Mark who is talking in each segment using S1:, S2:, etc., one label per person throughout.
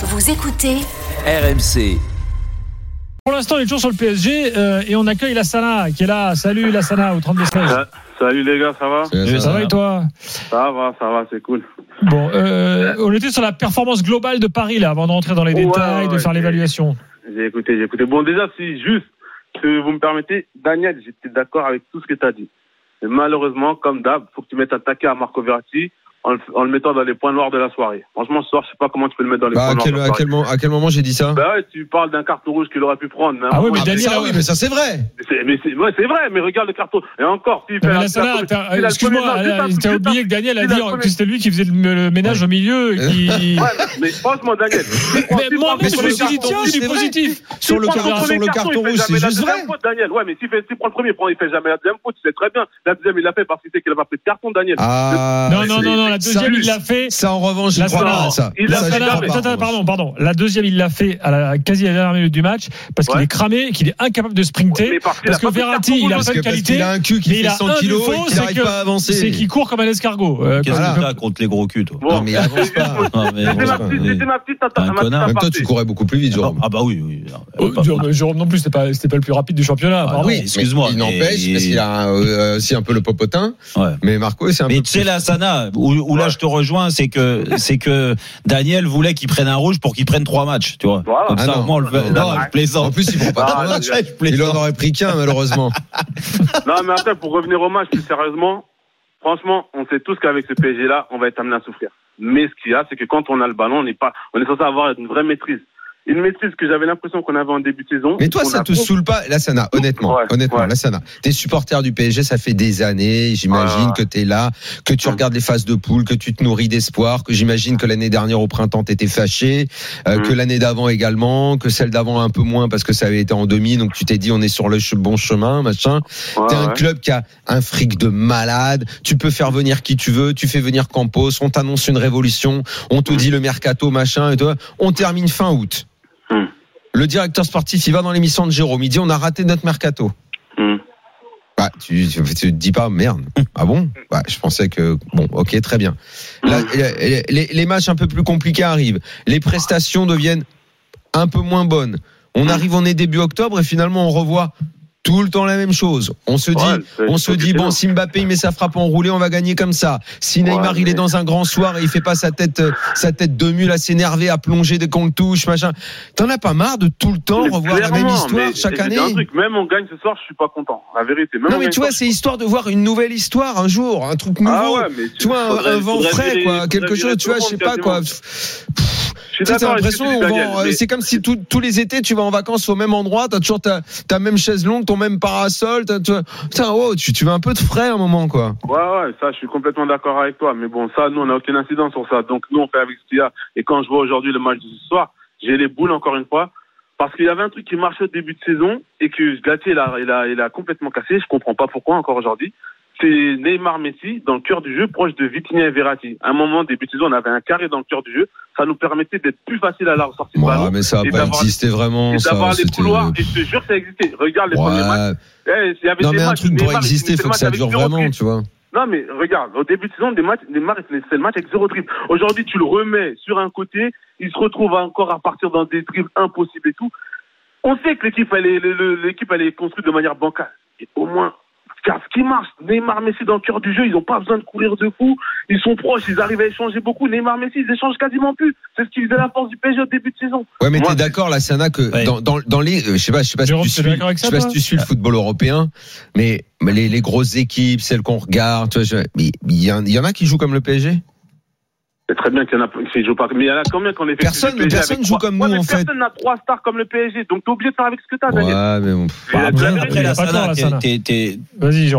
S1: Vous écoutez
S2: RMC.
S3: Pour l'instant, il est toujours sur le PSG euh, et on accueille Lassana qui est là. Salut Lassana au 32 16.
S4: Ah, Salut les gars, ça va
S3: Ça, va et toi
S4: Ça va, ça va, c'est cool.
S3: Bon, euh, on était sur la performance globale de Paris là, avant de rentrer dans les
S4: Ouais,
S3: détails, de faire l'évaluation.
S4: J'ai écouté, j'ai écouté. Bon, déjà, si juste, si vous me permettez, Daniel, j'étais d'accord avec tout ce que tu as dit. Malheureusement, comme d'hab, faut que tu mettes un taquet à Marco Verratti en, le- en le mettant dans les points noirs de la soirée. Franchement, ce soir, je sais pas comment tu peux le mettre dans les
S5: Bah,
S4: points noirs
S5: quel,
S4: de la
S5: à, quel, moment- à quel moment j'ai dit ça?
S4: Bah ouais, tu parles d'un carton rouge qu'il aurait pu prendre. Mais un
S3: Ah oui, mais
S5: Ah,
S3: Daniel,
S5: ça, oui, mais ça c'est vrai.
S4: c'est- mais c'est ouais, c'est vrai, mais regarde le carton. Et encore, le
S3: excuse-moi, t'as oublié que Daniel a dit que c'était lui qui faisait le, ménage au milieu. Qui...
S4: Mais franchement, Daniel. si-
S3: Mais
S4: si- si-
S3: je me
S4: si-
S3: suis dit,
S4: si-
S3: tiens,
S4: si- si-
S3: positif.
S5: Sur le, carton rouge, c'est juste
S4: deuxième
S5: vrai.
S4: Daniel. Ouais, mais s'il fait- s'il prend le premier, il prend- il fait jamais la deuxième faute, c'est très bien. La deuxième, il l'a fait parce qu'il sait qu'il a pas pris de carton, Daniel.
S5: Ah,
S3: Non, non, non, non, la deuxième, il l'a fait.
S5: Ça, en revanche, je crois pas ça.
S4: il mais-
S3: pardon, pardon. La deuxième, il l'a fait à la quasi à la dernière minute du match parce qu'il
S4: Ouais.
S3: est cramé, qu'il est incapable de sprinter.
S4: Mais parce
S3: que Verratti, il a pas de qualité.
S5: qu'il a un cul qui
S3: mais
S5: fait
S3: il a
S5: 100
S3: un
S5: kilos et qu'il
S3: c'est
S5: n'arrive pas à avancer.
S3: C'est qu'il court comme un escargot. Euh,
S6: Qu'est-ce que t'as contre les gros culs, toi
S5: Non, mais il avance pas.
S6: Mais
S4: C'était ma petite-
S5: même
S4: aparté.
S5: tu courais beaucoup plus vite,
S6: Ah,
S5: Jérôme.
S6: ah bah oui, oui.
S3: Oh, Jérôme, non plus, c'était pas, le plus rapide du championnat.
S6: Ah, oui. excuse-moi,
S5: Il
S6: mais-
S5: n'empêche, parce qu'il a euh, aussi un peu le popotin. Mais Marco, c'est un
S6: Mais
S5: peu.
S6: tu sais, la Sana, où, où là je te rejoins, c'est que c'est que Daniel voulait qu'il prenne un rouge pour qu'il prenne trois matchs, tu vois.
S4: Voilà.
S6: Comme
S5: Ah
S6: ça,
S5: non.
S6: au moins, on le fait.
S5: Non,
S6: Non,
S5: non.
S6: je plaisante.
S5: En plus, il prend pas
S4: Ah,
S5: trois
S4: je-
S5: matchs. Il en aurait pris qu'un, malheureusement.
S4: Non, mais après, pour revenir au match, plus sérieusement, franchement, on sait tous qu'avec ce PSG-là, on va être amené à souffrir. Mais ce qu'il y a, c'est que quand on a le ballon, on n'est pas, on est censé avoir une vraie maîtrise. Une maîtrise que j'avais l'impression qu'on avait en début de saison.
S5: Mais toi, ça te saoule pas, là, ça n'a, honnêtement,
S4: Ouais,
S5: honnêtement,
S4: ouais.
S5: là, ça n'a. T'es supporter du PSG, ça fait des années, j'imagine que t'es là, que tu regardes les phases de poule, que tu te nourris d'espoir, que j'imagine que l'année dernière au printemps t'étais fâché, euh,
S4: Mm.
S5: que l'année d'avant également, que celle d'avant un peu moins parce que ça avait été en demi, donc tu t'es dit on est sur le bon chemin, machin.
S4: Ouais,
S5: T'es un club qui a un fric de malade. Tu peux faire venir qui tu veux. Tu fais venir Campos. On t'annonce une révolution. On te
S4: Mm.
S5: dit le mercato, machin. Et toi, on termine fin août.
S4: Mm.
S5: Le directeur sportif, il va dans l'émission de Jérôme. Il dit on a raté notre mercato.
S4: Hum.
S5: Bah, tu, tu, tu te dis pas merde. Ah bon? Bah, Je pensais que bon, ok, très bien. Là, les- les matchs un peu plus compliqués arrivent. Les prestations deviennent un peu moins bonnes. On arrive, on est début octobre et finalement on revoit tout le temps la même chose. On se dit,
S4: Ouais,
S5: on se dit bon, si Mbappé il met sa frappe enroulée, on va gagner comme ça. Si Neymar
S4: Ouais,
S5: il est dans un grand soir et il fait pas sa tête, euh, sa tête de mule à s'énerver, à plonger dès qu'on le touche, machin. T'en as pas marre de tout le temps
S4: Mais
S5: revoir la même histoire chaque année
S4: un truc, même on gagne ce soir, je suis pas content. La vérité. Même
S5: Non
S4: on
S5: mais tu vois,
S4: ce
S5: c'est histoire de voir une nouvelle histoire un jour, un truc nouveau.
S4: Ah ouais, mais
S5: tu vois, un,
S4: faudrait-
S5: un vent frais,
S4: virer-
S5: quoi, quelque chose, tu vois, je sais pas quoi.
S4: mais-
S5: c'est comme si tous les étés tu vas en vacances au même endroit, t'as toujours ta, ta même chaise longue, ton même parasol, putain, oh, tu, tu veux un peu de frais à un moment, quoi.
S4: Ouais, ouais, ça, je suis complètement d'accord avec toi. Mais bon, ça, nous, on n'a aucune incidence sur ça. Donc, nous, on fait avec ce qu'il y a. Et quand je vois aujourd'hui le match de ce soir, j'ai les boules encore une fois. Parce qu'il y avait un truc qui marchait au début de saison et que Gatti, il a, il a, il a complètement cassé. Je comprends pas pourquoi encore aujourd'hui. C'est Neymar Messi dans le cœur du jeu, proche de Vitinha et Verratti. À un moment, début de saison, on avait un carré dans le cœur du jeu. Ça nous permettait d'être plus facile à la sortie de
S5: Ouais,
S4: ballon.
S5: mais ça a
S4: et
S5: pas existé vraiment,
S4: Et
S5: ça.
S4: d'avoir les couloirs. Et je te jure que ça existait. Regarde les premiers matchs.
S5: Ouais.
S4: Eh, il y avait
S5: Non,
S4: des
S5: mais un truc pour
S4: il
S5: exister,
S4: finissait
S5: faut que ça dure vraiment, tu vois.
S4: Non, mais regarde, au début de saison, des matchs, Neymar, il finissait le match avec zéro dribble. Aujourd'hui, tu le remets sur un côté, il se retrouve encore à partir dans des dribbles impossibles et tout. On sait que l'équipe, elle est, l'équipe, elle est construite de manière bancale. Et au moins, car ce qui marche, Neymar, Messi dans le cœur du jeu, ils n'ont pas besoin de courir de fou. Ils sont proches, ils arrivent à échanger beaucoup. Neymar, Messi, ils échangent quasiment plus. C'est ce qui faisait la force du PSG au début de saison.
S5: Ouais, mais t'es d'accord, là, Sana, que
S6: Ouais.
S5: dans, dans, dans les, euh, je sais pas, je sais pas si tu suis, je sais pas si tu suis le football européen, mais, mais les, les grosses équipes, celles qu'on regarde, tu vois, je- mais il y, y en a qui jouent comme le PSG?
S4: C'est très bien qu'il y en a qui jouent pas. Mais il y en a combien qu'on est fait
S5: Personne-
S4: PSG
S5: personne
S4: avec
S5: joue
S4: trois-
S5: comme
S4: Ouais,
S5: nous,
S4: mais
S5: en fait.
S4: Personne n'a trois stars comme le PSG. Donc t'es obligé de faire avec ce que t'as, Daniel.
S5: Ouais, mais bon.
S3: Après,
S4: la
S6: Sana,
S3: Vas-y,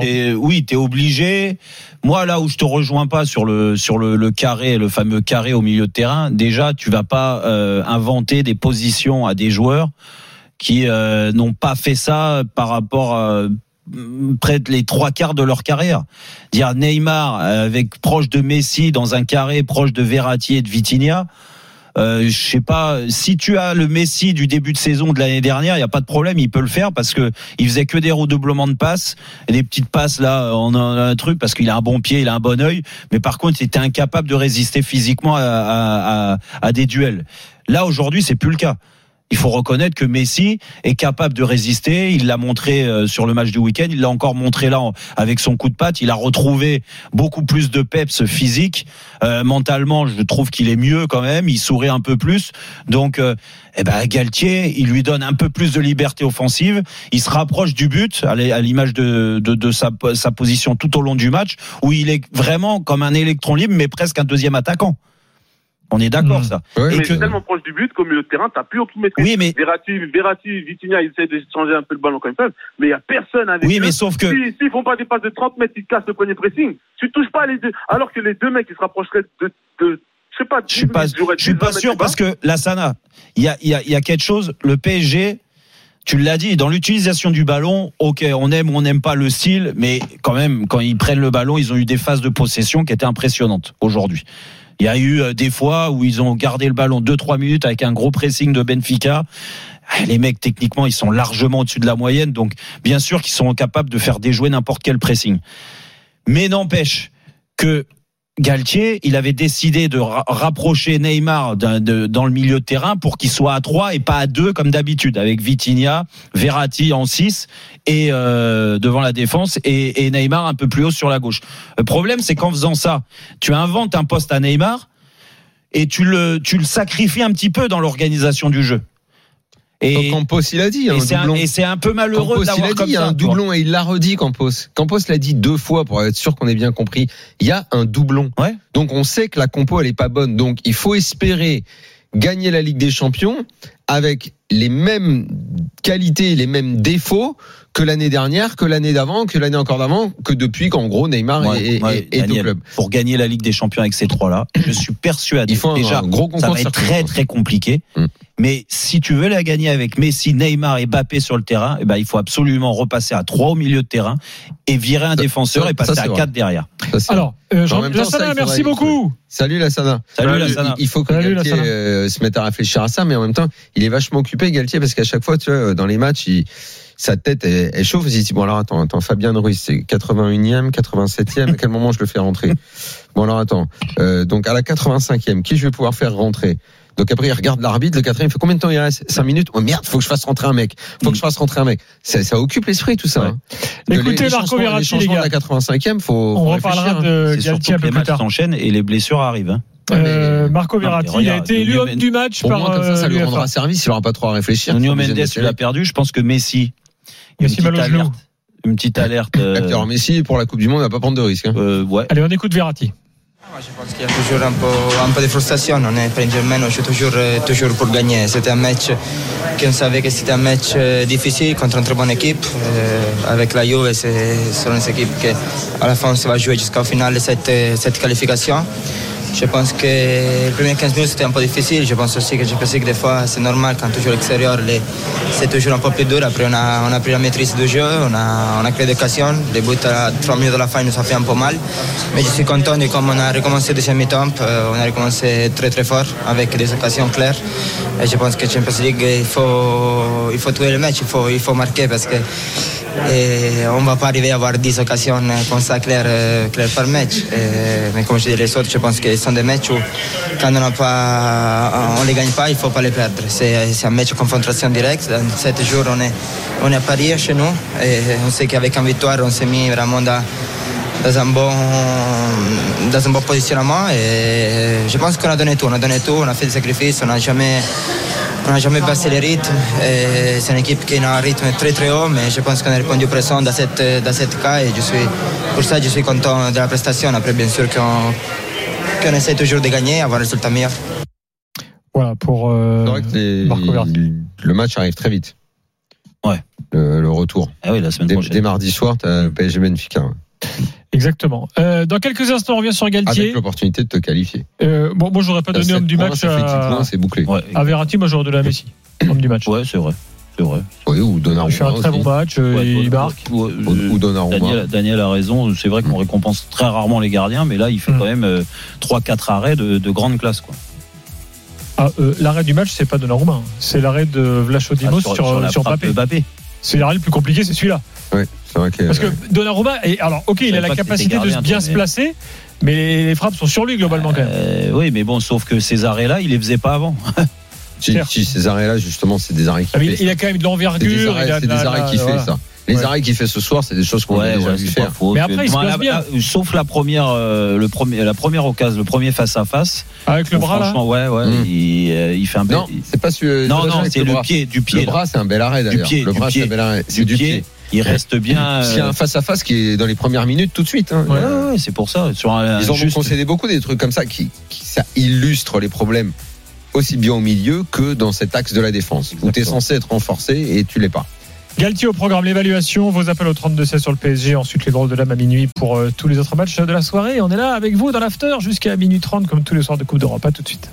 S6: t'es- oui, t'es obligé. Moi, là où je te rejoins pas sur le sur le, le carré, le fameux carré au milieu de terrain, déjà, tu vas pas euh, inventer des positions à des joueurs qui euh, n'ont pas fait ça par rapport à près de les trois quarts de leur carrière. Dire Neymar euh, avec proche de Messi dans un carré proche de Verratti et de Vitinha. euh, je sais pas, si tu as le Messi du début de saison de l'année dernière, il y a pas de problème, il peut le faire parce que il faisait que des redoublements de passes et des petites passes là, on a un truc parce qu'il a un bon pied, il a un bon œil, mais par contre, il était incapable de résister physiquement à, à, à, à des duels. Là aujourd'hui, c'est plus le cas il faut reconnaître que Messi est capable de résister. Il l'a montré euh, sur le match du week-end. Il l'a encore montré là avec son coup de patte. Il a retrouvé beaucoup plus de peps physique. Euh, mentalement, je trouve qu'il est mieux quand même. Il sourit un peu plus. Donc, euh, eh ben, Galtier, il lui donne un peu plus de liberté offensive. Il se rapproche du but à l'image de, de, de sa, sa position tout au long du match où il est vraiment comme un électron libre, mais presque un deuxième attaquant. On est d'accord,
S3: Mmh.
S6: ça.
S4: mais
S5: Ouais,
S6: Et que-
S4: c'est tellement proche du but qu'au milieu de terrain, t'as plus aucune maîtrise.
S6: Oui, mais
S4: Verratti, Verratti, Vitinha, ils essaient de changer un peu le ballon quand ils peuvent, mais il y a personne avec
S6: oui,
S4: eux.
S6: mais sauf que
S4: Si, s'ils font pas des passes de 30 mètres, ils te cassent le premier pressing. Tu touches pas les deux. Alors que les deux mecs, ils se rapprocheraient de, de je sais pas,
S6: Je suis pas, je suis pas sûr parce que la Sana, il y a, y a, y a quelque chose. Le PSG, tu l'as dit, dans l'utilisation du ballon, ok, on aime ou on n'aime pas le style, mais quand même, quand ils prennent le ballon, ils ont eu des phases de possession qui étaient impressionnantes aujourd'hui. Il y a eu euh, des fois où ils ont gardé le ballon 2-3 minutes avec un gros pressing de Benfica. Ah, Les mecs, techniquement, ils sont largement au-dessus de la moyenne, donc bien sûr qu'ils sont capables de faire déjouer n'importe quel pressing. Mais n'empêche que Galtier, il avait décidé de ra- rapprocher Neymar dans le milieu de terrain pour qu'il soit à 3 et pas à 2 comme d'habitude, avec Vitinha, Verratti en 6 et euh, devant la défense et, et Neymar un peu plus haut sur la gauche. Le problème, c'est qu'en faisant ça, tu inventes un poste à Neymar et tu le, tu le sacrifies un petit peu dans l'organisation du jeu. Et,
S5: Campos, il a dit, a
S6: et c'est un, peu malheureux
S5: Campos, il
S6: d'avoir
S5: a dit,
S6: comme
S5: il y a un doublon et il l'a redit, Campos. Campos l'a dit deux fois pour être sûr qu'on ait bien compris. Il y a un doublon.
S6: Ouais.
S5: Donc on sait que la compo elle est pas bonne. Donc il faut espérer gagner la Ligue des Champions avec les mêmes qualités, les mêmes défauts que l'année dernière, que l'année d'avant, que l'année encore d'avant, que depuis qu'en gros Neymar
S6: Ouais,
S5: est, est-
S6: ouais,
S5: est au
S6: Daniel,
S5: club.
S6: Pour gagner la Ligue des Champions avec ces trois-là, je suis persuadé.
S5: Il faut
S6: déjà,
S5: un gros
S6: ça
S5: concours
S6: va être très très compliqué.
S5: Mm.
S6: Mais si tu veux la gagner avec Messi, Neymar et Mbappé sur le terrain, eh ben il faut absolument repasser à 3 au milieu de terrain et virer un
S5: Ça-
S6: défenseur
S5: ça,
S6: et passer
S5: ça,
S6: à
S5: c'est
S6: 4 derrière.
S3: Alors, euh, Jean,
S5: temps,
S3: Lassana, merci beaucoup.
S5: Salut Lassana.
S6: Salut
S4: Salut,
S6: Lassana.
S5: Il il faut que
S3: Salut,
S5: Galtier
S3: Lassana.
S5: euh, se mette à réfléchir à ça, mais en même temps, il est vachement occupé, Galtier, parce qu'à chaque fois, tu vois, dans les matchs, il, sa tête, elle, elle chauffe. Il se dit, bon, alors attends, attends, Fabien Ruiz, c'est 81e, 87e, à quel moment je le fais rentrer? Bon, alors attends, euh, donc à la 85e, qui je vais pouvoir faire rentrer? Donc après, il regarde l'arbitre, le quatrième, il fait combien de temps il reste? 5 minutes? Oh merde, faut que je fasse rentrer un mec. Faut que je fasse rentrer un mec. Ça, ça occupe l'esprit, tout ça.
S6: Ouais.
S5: hein. Les-
S3: Écoutez
S5: les
S3: Marco Verratti,
S5: les
S3: les
S5: de la
S3: gars.
S5: 85e, faut,
S3: On
S5: faut
S3: reparlera
S5: réfléchir, hein.
S3: de Galtier un peu
S6: les
S3: plus
S6: matchs
S3: tard.
S6: s'enchaînent et les blessures arrivent. hein.
S3: Euh, Marco
S6: Non,
S3: Verratti, il a été élu homme du match
S5: Pour
S3: par
S5: moi, comme ça, ça
S3: euh,
S5: lui rendra service, il aura pas trop à réfléchir.
S6: Nuno Mendes, tu l'as perdu. Je pense que Messi, il y a une
S3: Messi mal au.
S6: Une petite alerte. euh,
S5: Alors Messi pour la Coupe du Monde, il va pas prendre de risque. hein.
S6: euh, ouais.
S3: Allez, on écoute Verratti.
S1: Moi, Je pense qu'il y a toujours un peu, un peu de frustration. On est Paris Saint-Germain, on joue toujours, toujours pour gagner. C'était un match qu'on savait que c'était un match difficile contre une très bonne équipe. Euh, avec la Juve, c'est une équipe qui, à la fin, ça va jouer jusqu'au final de cette, cette qualification. Je pense que les premiers 15 minutes c'était un peu difficile. Je pense aussi que pensais que des fois c'est normal quand tu joues à l'extérieur, c'est toujours un peu plus dur. Après on a, a pris la maîtrise du jeu, on a, a créé des occasions. Les buts à 3 minutes de la fin nous ont fait un peu mal. Mais je suis content de comme on a recommencé deuxième mi-temps. euh, on a recommencé très très fort avec des occasions claires. Et je pense que Champions League, il faut, il faut tuer le match, il faut, marquer parce que on ne va pas arriver à avoir 10 occasions comme ça claires, euh, par match. Mais comme je dis, les autres, je pense que sont des matchs où quand on ne les gagne pas, il ne faut pas les perdre. C'est c'est un match de confrontation directe. Dans 7 jours, on est, on est à Paris chez nous. On sait qu'avec une victoire, on s'est mis vraiment dans, dans un bon, dans un bon positionnement. Et je pense qu'on a donné tout. On a donné tout, on a fait des sacrifices, on n'a jamais. On jamais baissé les rythmes. C'est une équipe qui a un rythme très très haut, mais je pense qu'on a répondu présent dans cette, dans cette cas. Je suis, pour ça, je suis content de la prestation. Après, bien sûr qu'on qu'on essaie toujours de gagner, avoir un résultat meilleur.
S3: Voilà, pour euh,
S5: C'est vrai que les-
S3: Marco Verratti.
S5: le match arrive très vite.
S6: Ouais.
S5: Le, le retour.
S6: Ah oui, la semaine
S5: Dès,
S6: prochaine.
S5: dès mardi soir, t'as le PSG Benfica. ouais.
S3: Exactement. Euh, dans quelques instants, on revient sur Galtier.
S5: Avec l'opportunité de te qualifier.
S3: Euh, bon, moi, j'aurais pas donné homme du
S5: points,
S3: match
S5: ça fait 10 points,
S3: à,
S5: c'est bouclé.
S6: Ouais,
S3: à Verratti. Moi, j'aurais donné à Messi. Homme du match.
S6: ouais c'est vrai. C'est vrai.
S5: Oui, ou
S3: Il
S5: Donnarumma
S3: fait un très bon match. euh,
S6: Ouais,
S3: il marque.
S5: Ou,
S6: euh,
S5: ou Donnarumma.
S6: Daniel, Daniel a raison. C'est vrai qu'on
S5: Mm.
S6: récompense très rarement les gardiens, mais là, il fait
S3: Mm.
S6: quand même euh, 3-4 arrêts de, de grande classe. Quoi.
S3: Ah, euh, l'arrêt du match, c'est pas Donnarumma, c'est l'arrêt de Vlachodimos
S6: Ah,
S3: sur, sur Mbappé.
S6: Mbappé.
S3: C'est l'arrêt le plus compliqué, c'est celui-là.
S5: Ouais, c'est vrai que.
S3: Parce que Donnarumma, et alors, ok, il a la capacité de bien se placer, mais les frappes sont sur lui globalement quand même.
S6: Euh, oui, mais bon, sauf que ces arrêts-là, il les faisait pas avant.
S5: si, ces arrêts-là, justement, c'est des arrêts qui
S3: Ah, mais
S5: fait
S3: il, il a quand même de
S5: C'est des
S3: l'envergure.
S5: arrêts,
S3: il a
S5: c'est
S3: de
S5: des arrêts
S3: la-
S5: qui fait
S3: voilà.
S5: ça. Les
S3: Ouais.
S5: arrêts qu'il fait ce soir, c'est des choses qu'on a
S6: Ouais,
S5: déjà
S6: ouais,
S5: vu
S6: c'est
S5: faire.
S6: faux.
S3: Mais après, il se
S6: la-
S3: bien.
S6: la- Sauf la première, euh, le premier, la première occasion, le premier face à face.
S3: Avec le bras là.
S6: Franchement, ouais, ouais,
S5: Mm.
S6: il, euh, il fait un bel-
S5: Non, c'est pas celui.
S6: non,
S5: c'est
S6: non, c'est le pied, du pied.
S5: Le
S6: là.
S5: bras, c'est un bel arrêt d'ailleurs.
S6: pied,
S5: Le bras, c'est un bel arrêt. C'est
S6: du pied. Il reste bien.
S5: S'il y a
S6: euh,
S5: un face à face qui est dans les premières minutes tout de suite. hein.
S6: ouais, ouais, ouais, c'est pour ça. Sur un,
S5: Ils ont
S6: juste-
S5: concédé beaucoup des trucs comme ça qui, qui- ça illustre les problèmes aussi bien au milieu que dans cet axe de la défense où tu es
S6: Exactement.
S5: censé être renforcé et tu l'es pas.
S3: Galtier au programme, l'évaluation, vos appels au 32-16 sur le PSG, ensuite les drôles de l'âme à minuit pour euh, tous les autres matchs de la soirée. On est là avec vous dans l'after jusqu'à minuit 30 comme tous les soirs de Coupe d'Europe. À tout de suite.